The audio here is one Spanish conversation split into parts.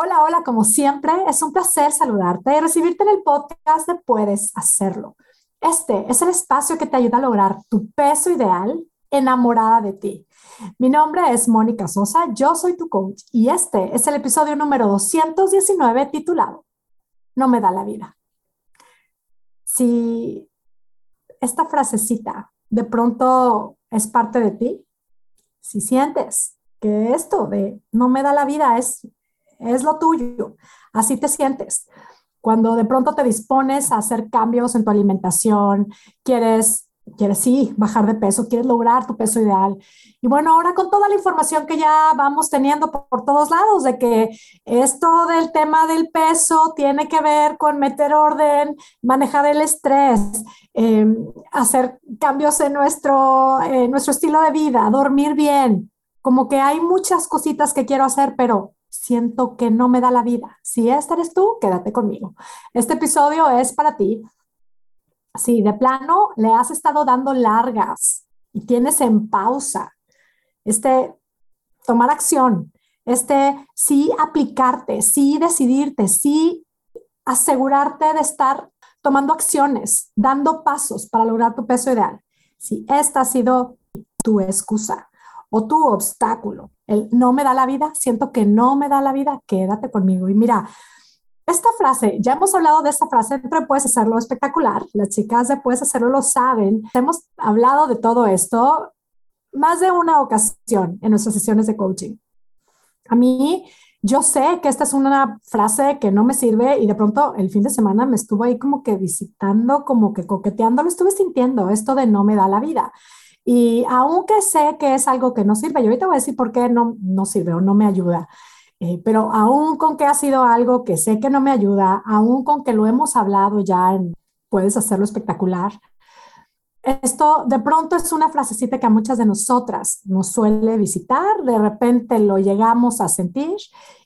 Hola, hola, como siempre, es un placer saludarte y recibirte en el podcast de Puedes Hacerlo. Este es el espacio que te ayuda a lograr tu peso ideal enamorada de ti. Mi nombre es Mónica Sosa, yo soy tu coach y este es el episodio número 219 titulado No me da la vida. Si esta frasecita de pronto es parte de ti, si sientes que esto de no me da la vida es, es lo tuyo, así te sientes. Cuando de pronto te dispones a hacer cambios en tu alimentación, quieres quieres sí bajar de peso, quieres lograr tu peso ideal. Y bueno, ahora con toda la información que ya vamos teniendo por, todos lados, de que esto del tema del peso tiene que ver con meter orden, manejar el estrés, em, hacer cambios en nuestro, nuestro estilo de vida, dormir bien, como que hay muchas cositas que quiero hacer, pero siento que no me da la vida. Si esta eres tú, quédate conmigo. Este episodio es para ti. Si de plano le has estado dando largas y tienes en pausa, este, tomar acción, este, sí aplicarte, sí decidirte, sí asegurarte de estar tomando acciones, dando pasos para lograr tu peso ideal. Si esta ha sido tu excusa, o tu obstáculo. El no me da la vida, siento que no me da la vida, quédate conmigo. Y mira, esta frase, ya hemos hablado de esta frase, pero puedes hacerlo espectacular. Las chicas de puedes hacerlo lo saben. Hemos hablado de todo esto más de una ocasión en nuestras sesiones de coaching. A mí, yo sé que esta es una frase que no me sirve y de pronto el fin de semana me estuvo ahí como que visitando, como que coqueteando, lo estuve sintiendo, esto de no me da la vida. Y aunque sé que es algo que no sirve, yo ahorita voy a decir por qué no, no sirve o no me ayuda, eh, pero aún con que ha sido algo que sé que no me ayuda, aún con que lo hemos hablado ya, puedes hacerlo espectacular. Esto de pronto es una frasecita que a muchas de nosotras nos suele visitar, de repente lo llegamos a sentir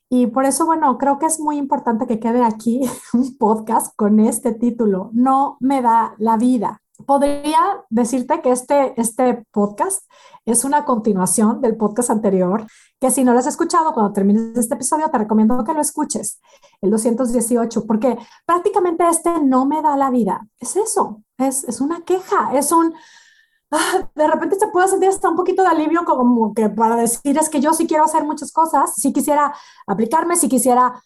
y por eso, bueno, creo que es muy importante que quede aquí un podcast con este título, No me da la vida podría decirte que este, este podcast es una continuación del podcast anterior, que si no lo has escuchado, cuando termines este episodio, te recomiendo que lo escuches, el 218, porque prácticamente este no me da la vida. Es eso, es, es una queja, es un... Ah, de repente se puede sentir hasta un poquito de alivio como que para decir es que yo sí quiero hacer muchas cosas, sí quisiera aplicarme, sí quisiera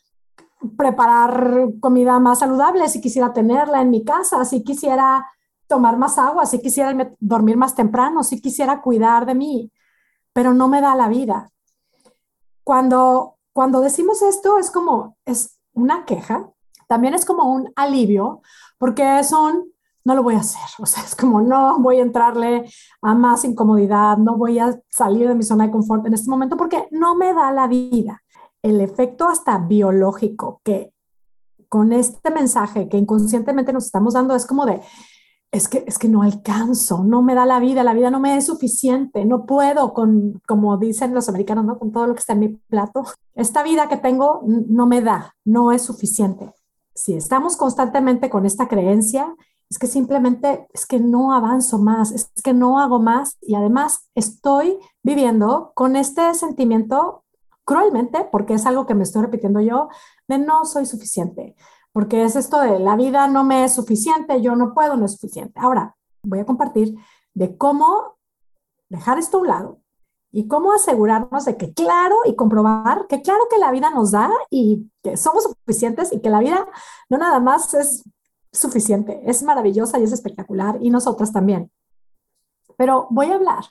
preparar comida más saludable, si quisiera tenerla en mi casa, si quisiera tomar más agua, si quisiera dormir más temprano, si quisiera cuidar de mí, pero no me da la vida. Cuando, cuando decimos esto es como, es una queja, también es como un alivio, porque es un, no lo voy a hacer, o sea, es como, no voy a entrarle a más incomodidad, no voy a salir de mi zona de confort en este momento porque no me da la vida. El efecto hasta biológico que con este mensaje que inconscientemente nos estamos dando es como de, es que, es que no alcanzo, no me da la vida, la vida no me es suficiente, no puedo con, como dicen los americanos, ¿no? Con todo lo que está en mi plato. Esta vida que tengo no me da, no es suficiente. Si estamos constantemente con esta creencia, es que simplemente es que no avanzo más, es que no hago más y además estoy viviendo con este sentimiento cruelmente, porque es algo que me estoy repitiendo yo, de no soy suficiente, porque es esto de la vida no me es suficiente, yo no puedo, no es suficiente. Ahora, voy a compartir de cómo dejar esto a un lado y cómo asegurarnos de que claro y comprobar que claro que la vida nos da y que somos suficientes y que la vida no nada más es suficiente, es maravillosa y es espectacular y nosotras también. Pero voy a hablar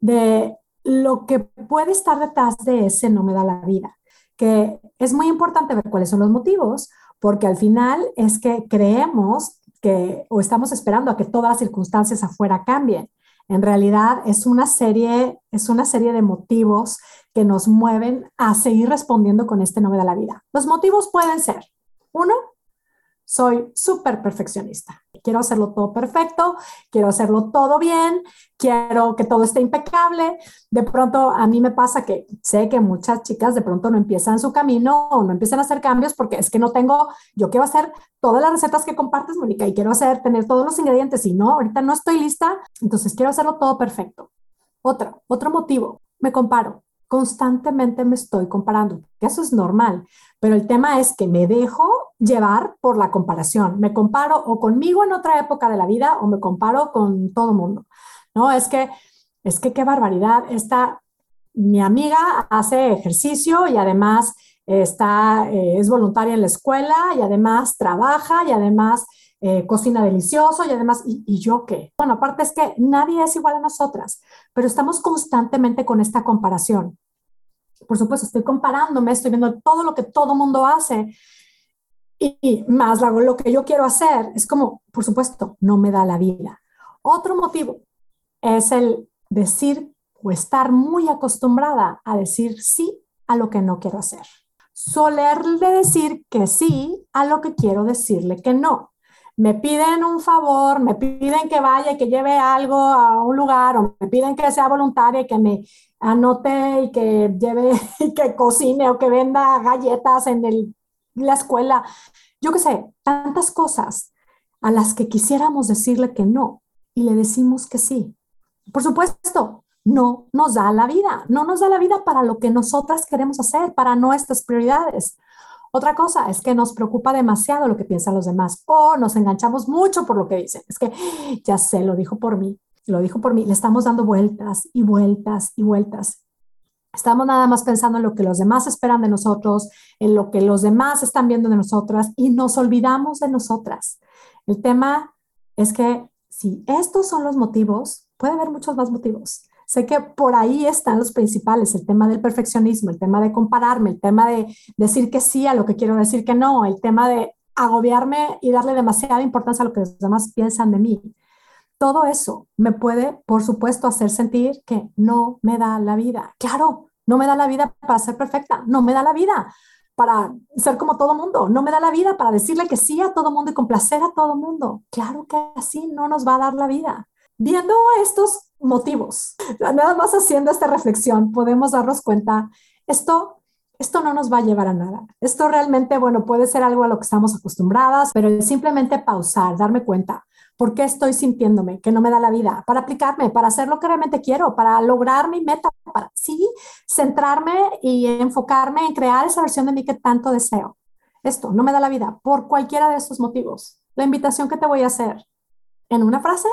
de lo que puede estar detrás de ese no me da la vida, que es muy importante ver cuáles son los motivos, porque al final es que creemos que o estamos esperando a que todas las circunstancias afuera cambien. En realidad es una serie, es una serie de motivos que nos mueven a seguir respondiendo con este nombre de la vida. Los motivos pueden ser, uno, soy súper perfeccionista. Quiero hacerlo todo perfecto, quiero hacerlo todo bien, quiero que todo esté impecable. De pronto a mí me pasa que sé que muchas chicas de pronto no empiezan su camino o no empiezan a hacer cambios porque es que no tengo, yo quiero hacer todas las recetas que compartes, Mónica, y quiero hacer, tener todos los ingredientes y no, ahorita no estoy lista, entonces quiero hacerlo todo perfecto. Otro, otro motivo, me comparo constantemente me estoy comparando, eso es normal, pero el tema es que me dejo llevar por la comparación. Me comparo o conmigo en otra época de la vida o me comparo con todo mundo. No, es que, es que qué barbaridad. Esta, mi amiga hace ejercicio y además está, eh, es voluntaria en la escuela y además trabaja y además eh, cocina delicioso y además, ¿y, ¿y, yo qué? Bueno, aparte es que nadie es igual a nosotras, pero estamos constantemente con esta comparación. Por supuesto, estoy comparándome, estoy viendo todo lo que todo mundo hace y, más lo, lo que yo quiero hacer. Es como, por supuesto, no me da la vida. Otro motivo es el decir o estar muy acostumbrada a decir sí a lo que no quiero hacer. Solerle decir que sí a lo que quiero decirle que no me piden un favor, me piden que vaya y que lleve algo a un lugar, o me piden que sea voluntaria y que me anote y que lleve y que cocine o que venda galletas en el, la escuela. Yo qué sé, tantas cosas a las que quisiéramos decirle que no y le decimos que sí. Por supuesto, no nos da la vida, no nos da la vida para lo que nosotras queremos hacer, para nuestras prioridades. Otra cosa es que nos preocupa demasiado lo que piensan los demás o nos enganchamos mucho por lo que dicen. Es que ya sé, lo dijo por mí, lo dijo por mí. Le estamos dando vueltas y vueltas y vueltas. Estamos nada más pensando en lo que los demás esperan de nosotros, en lo que los demás están viendo de nosotras y nos olvidamos de nosotras. El tema es que si estos son los motivos, puede haber muchos más motivos. Sé que por ahí están los principales, el tema del perfeccionismo, el tema de compararme, el tema de decir que sí a lo que quiero decir que no, el tema de agobiarme y darle demasiada importancia a lo que los demás piensan de mí. Todo eso me puede, por supuesto, hacer sentir que no me da la vida. Claro, no me da la vida para ser perfecta, no me da la vida para ser como todo mundo, no me da la vida para decirle que sí a todo mundo y complacer a todo mundo. Claro que así no nos va a dar la vida. Viendo estos motivos. Nada más haciendo esta reflexión podemos darnos cuenta, esto, esto no nos va a llevar a nada. Esto realmente, bueno, puede ser algo a lo que estamos acostumbradas, pero simplemente pausar, darme cuenta. ¿Por qué estoy sintiéndome que no me da la vida? Para aplicarme, para hacer lo que realmente quiero, para lograr mi meta, para sí, centrarme y enfocarme en crear esa versión de mí que tanto deseo. Esto no me da la vida por cualquiera de estos motivos. La invitación que te voy a hacer en una frase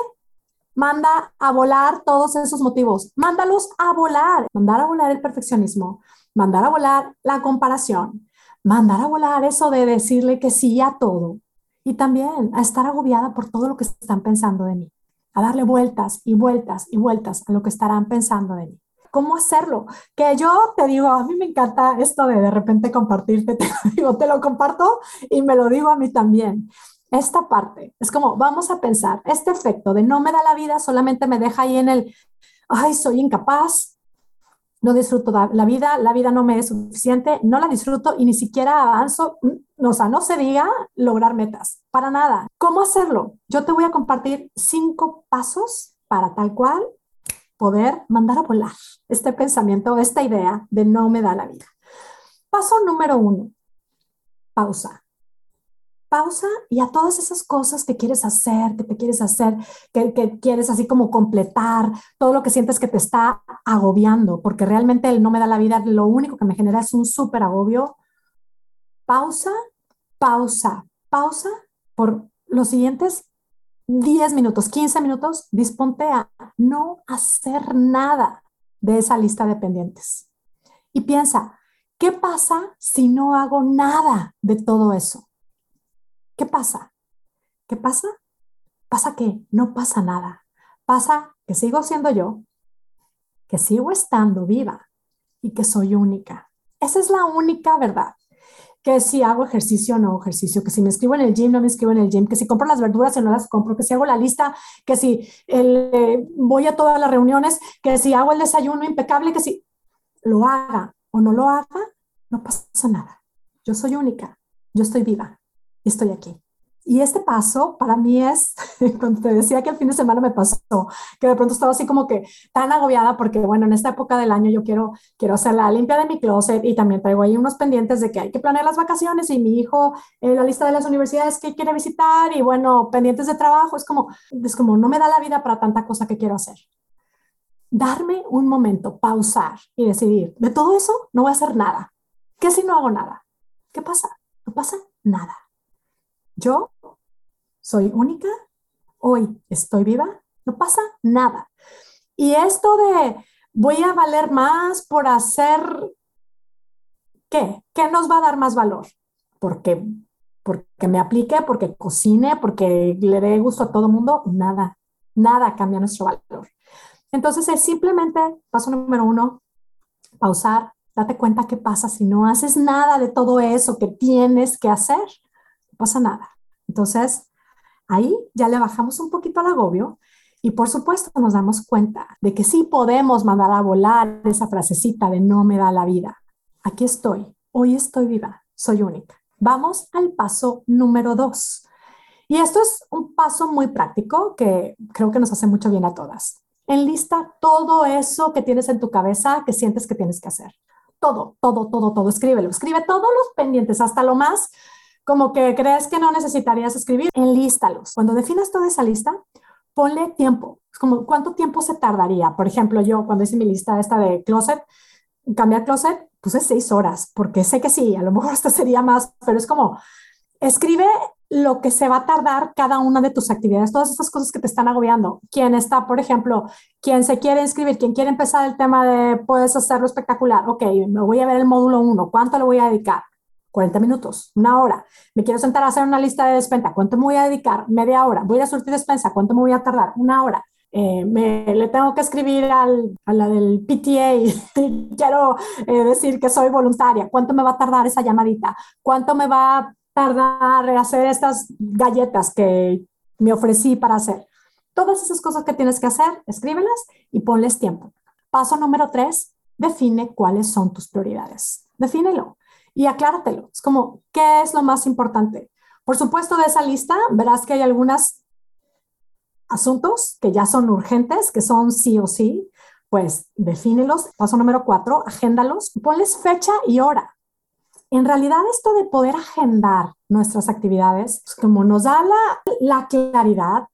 manda a volar todos esos motivos, mándalos a volar, mandar a volar el perfeccionismo, mandar a volar la comparación, mandar a volar eso de decirle que sí a todo y también a estar agobiada por todo lo que están pensando de mí, a darle vueltas y vueltas y vueltas a lo que estarán pensando de mí. ¿Cómo hacerlo? Que yo te digo, a mí me encanta esto de de repente compartirte, te digo, te lo comparto y me lo digo a mí también esta parte. Es como, vamos a pensar, este efecto de no me da la vida solamente me deja ahí en el, ay, soy incapaz, no disfruto la vida, la vida no me es suficiente, no la disfruto y ni siquiera avanzo, mm, o sea, no se diga lograr metas, para nada. ¿Cómo hacerlo? Yo te voy a compartir cinco pasos para tal cual poder mandar a volar este pensamiento, esta idea de no me da la vida. Paso número uno, pausa pausa y a todas esas cosas que quieres hacer, que te quieres hacer, que, quieres así como completar, todo lo que sientes que te está agobiando, porque realmente el no me da la vida, lo único que me genera es un súper agobio. Pausa, pausa, pausa por los siguientes 10 minutos, 15 minutos, disponte a no hacer nada de esa lista de pendientes. Y piensa, ¿qué pasa si no hago nada de todo eso? ¿Qué pasa? ¿Qué pasa? Pasa que no pasa nada. Pasa que sigo siendo yo, que sigo estando viva y que soy única. Esa es la única verdad. Que si hago ejercicio o no ejercicio, que si me escribo en el gym, no me escribo en el gym, que si compro las verduras o no las compro, que si hago la lista, que si eh, voy a todas las reuniones, que si hago el desayuno impecable, que si lo haga o no lo haga, no pasa nada. Yo soy única, yo estoy viva estoy aquí. Y este paso para mí es, cuando te decía que el fin de semana me pasó, que de pronto estaba así como que tan agobiada porque, bueno, en esta época del año yo quiero, quiero hacer la limpia de mi closet y también traigo ahí unos pendientes de que hay que planear las vacaciones y mi hijo, en la lista de las universidades que quiere visitar y, bueno, pendientes de trabajo, es como, es como no me da la vida para tanta cosa que quiero hacer. darme un momento, pausar y decidir, de todo eso no voy a hacer nada. ¿Qué si no hago nada? ¿Qué pasa? No pasa nada. Yo soy única, hoy estoy viva, no pasa nada. Y esto de voy a valer más por hacer, ¿qué? ¿Qué nos va a dar más valor? Porque, porque me aplique, porque cocine, porque le dé gusto a todo mundo, nada, nada cambia nuestro valor. Entonces es simplemente, paso número uno, pausar, date cuenta qué pasa si no haces nada de todo eso que tienes que hacer, pasa nada. Entonces, ahí ya le bajamos un poquito al agobio y por supuesto nos damos cuenta de que sí podemos mandar a volar esa frasecita de no me da la vida. Aquí estoy, hoy estoy viva, soy única. Vamos al paso número dos. Y esto es un paso muy práctico que creo que nos hace mucho bien a todas. Enlista todo eso que tienes en tu cabeza que sientes que tienes que hacer. Todo, todo, todo, todo. Escríbelo. Escribe todos los pendientes, hasta lo más como que crees que no necesitarías escribir. Enlístalos. Cuando definas toda esa lista, ponle tiempo. Es como, ¿cuánto tiempo se tardaría? Por ejemplo, yo cuando hice mi lista esta de closet, cambiar closet, puse seis horas, porque sé que sí, a lo mejor hasta sería más, pero es como, escribe lo que se va a tardar cada una de tus actividades, todas esas cosas que te están agobiando. Quien está, por ejemplo, quien se quiere inscribir, quien quiere empezar el tema de puedes hacerlo espectacular, ok, me voy a ver el módulo 1, ¿cuánto le voy a dedicar? 40 minutos, una hora. Me quiero sentar a hacer una lista de despensa, ¿cuánto me voy a dedicar? Media hora. Voy a surtir despensa, ¿cuánto me voy a tardar? Una hora. Eh, le tengo que escribir a la del PTA y quiero eh, decir que soy voluntaria. ¿Cuánto me va a tardar esa llamadita? ¿Cuánto me va a tardar hacer estas galletas que me ofrecí para hacer. Todas esas cosas que tienes que hacer, escríbelas y ponles tiempo. Paso número tres, define cuáles son tus prioridades. Defínelo y acláratelo. Es como, ¿qué es lo más importante? Por supuesto, de esa lista verás que hay algunos asuntos que ya son urgentes, que son sí o sí. Pues defínelos. Paso número cuatro, agéndalos, ponles fecha y hora en realidad esto de poder agendar nuestras actividades, pues, como nos da la, claridad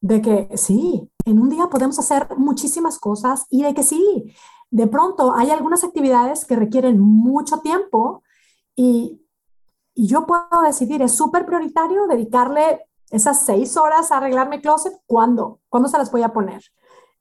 de que sí, en un día podemos hacer muchísimas cosas y de que sí, de pronto hay algunas actividades que requieren mucho tiempo y, yo puedo decidir, es súper prioritario dedicarle esas seis horas a arreglar mi closet, ¿cuándo? ¿Cuándo se las voy a poner?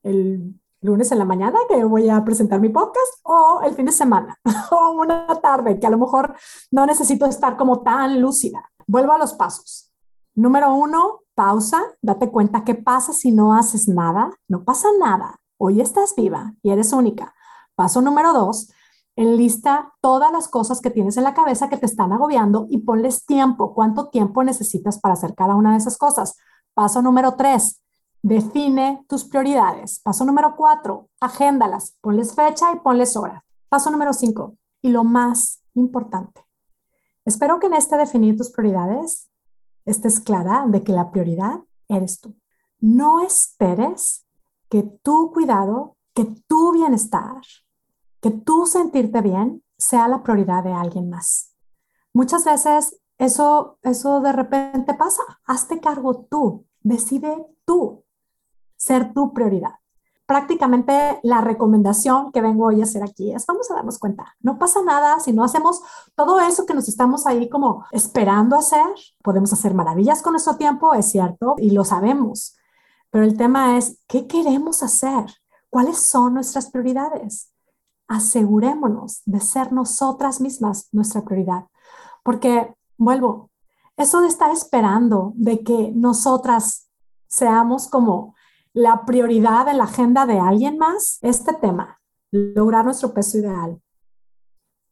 El lunes en la mañana que voy a presentar mi podcast o el fin de semana o una tarde que a lo mejor no necesito estar como tan lúcida. Vuelvo a los pasos. Número uno, pausa, date cuenta qué pasa si no haces nada. No pasa nada. Hoy estás viva y eres única. Paso número dos, enlista todas las cosas que tienes en la cabeza que te están agobiando y ponles tiempo. ¿Cuánto tiempo necesitas para hacer cada una de esas cosas? Paso número tres, Define tus prioridades. Paso número cuatro, agéndalas, ponles fecha y ponles hora. Paso número cinco, y lo más importante. Espero que en este definir tus prioridades estés clara de que la prioridad eres tú. No esperes que tu cuidado, que tu bienestar, que tu sentirte bien sea la prioridad de alguien más. Muchas veces eso, eso de repente pasa. Hazte cargo tú, decide tú ser tu prioridad. Prácticamente la recomendación que vengo hoy a hacer aquí es, vamos a darnos cuenta, no pasa nada si no hacemos todo eso que nos estamos ahí como esperando hacer. Podemos hacer maravillas con nuestro tiempo, es cierto, y lo sabemos. Pero el tema es, ¿qué queremos hacer? ¿Cuáles son nuestras prioridades? Asegurémonos de ser nosotras mismas nuestra prioridad. Porque, vuelvo, eso de estar esperando de que nosotras seamos como la prioridad en la agenda de alguien más, este tema, lograr nuestro peso ideal,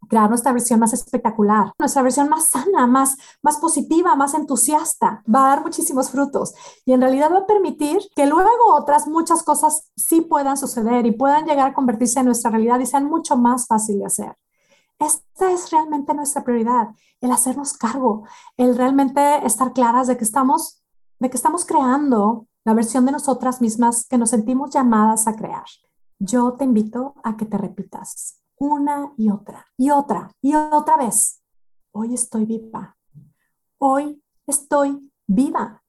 crear nuestra versión más espectacular, nuestra versión más sana, más, más positiva, más entusiasta, va a dar muchísimos frutos y en realidad va a permitir que luego otras muchas cosas sí puedan suceder y puedan llegar a convertirse en nuestra realidad y sean mucho más fácil de hacer. Esta es realmente nuestra prioridad, el hacernos cargo, el realmente estar claras de que estamos, de que estamos creando la versión de nosotras mismas que nos sentimos llamadas a crear. Yo te invito a que te repitas una y otra y otra y otra vez. Hoy estoy viva. Hoy estoy viva.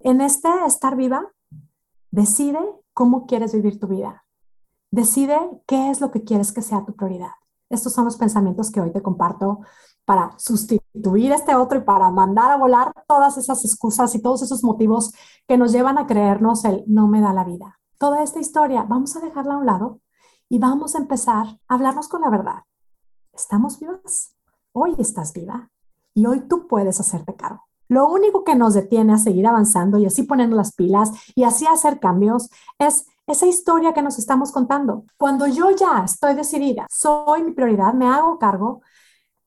En este estar viva, decide cómo quieres vivir tu vida. Decide qué es lo que quieres que sea tu prioridad. Estos son los pensamientos que hoy te comparto para sustituir este otro y para mandar a volar todas esas excusas y todos esos motivos que nos llevan a creernos el no me da la vida. Toda esta historia vamos a dejarla a un lado y vamos a empezar a hablarnos con la verdad. ¿Estamos vivas? Hoy estás viva y hoy tú puedes hacerte cargo. Lo único que nos detiene a seguir avanzando y así poniendo las pilas y así hacer cambios es esa historia que nos estamos contando. Cuando yo ya estoy decidida, soy mi prioridad, me hago cargo,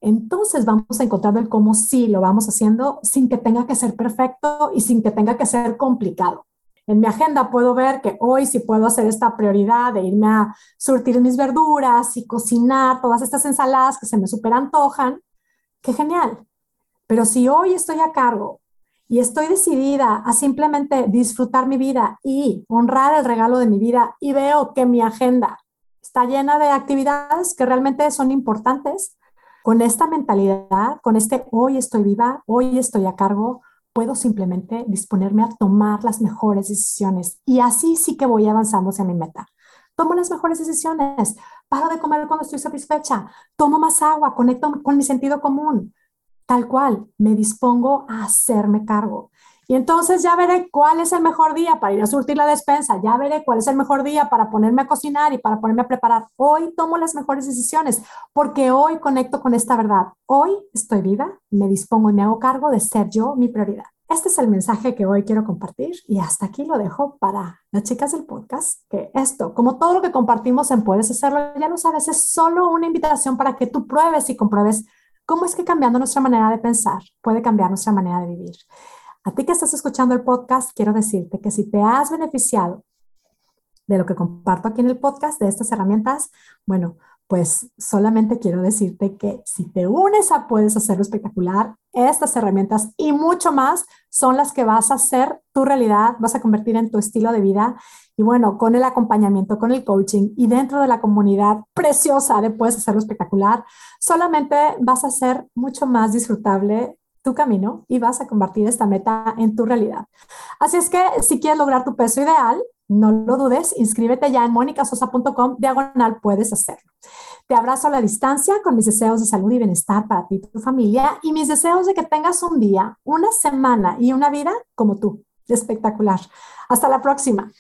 entonces vamos a encontrar el cómo sí lo vamos haciendo sin que tenga que ser perfecto y sin que tenga que ser complicado. En mi agenda puedo ver que hoy sí puedo hacer esta prioridad de irme a surtir mis verduras y cocinar todas estas ensaladas que se me super antojan. Qué genial. Pero si hoy estoy a cargo y estoy decidida a simplemente disfrutar mi vida y honrar el regalo de mi vida y veo que mi agenda está llena de actividades que realmente son importantes, con esta mentalidad, con este hoy estoy viva, hoy estoy a cargo, puedo simplemente disponerme a tomar las mejores decisiones y así sí que voy avanzando hacia mi meta. Tomo las mejores decisiones, paro de comer cuando estoy satisfecha, tomo más agua, conecto con mi sentido común, tal cual, me dispongo a hacerme cargo. Y entonces ya veré cuál es el mejor día para ir a surtir la despensa, ya veré cuál es el mejor día para ponerme a cocinar y para ponerme a preparar. Hoy tomo las mejores decisiones porque hoy conecto con esta verdad. Hoy estoy viva, me dispongo y me hago cargo de ser yo mi prioridad. Este es el mensaje que hoy quiero compartir y hasta aquí lo dejo para las chicas del podcast, que esto, como todo lo que compartimos en Puedes Hacerlo, ya lo sabes, es solo una invitación para que tú pruebes y compruebes cómo es que cambiando nuestra manera de pensar puede cambiar nuestra manera de vivir. A ti que estás escuchando el podcast, quiero decirte que si te has beneficiado de lo que comparto aquí en el podcast, de estas herramientas, bueno, pues solamente quiero decirte que si te unes a Puedes Hacerlo Espectacular, estas herramientas y mucho más son las que vas a hacer tu realidad, vas a convertir en tu estilo de vida. Y bueno, con el acompañamiento, con el coaching y dentro de la comunidad preciosa de Puedes Hacerlo Espectacular, solamente vas a ser mucho más disfrutable tu camino y vas a convertir esta meta en tu realidad. Así es que si quieres lograr tu peso ideal, no lo dudes, inscríbete ya en monicasosa.com, diagonal, puedes hacerlo. Te abrazo a la distancia con mis deseos de salud y bienestar para ti y tu familia y mis deseos de que tengas un día, una semana y una vida como tú. Espectacular. Hasta la próxima.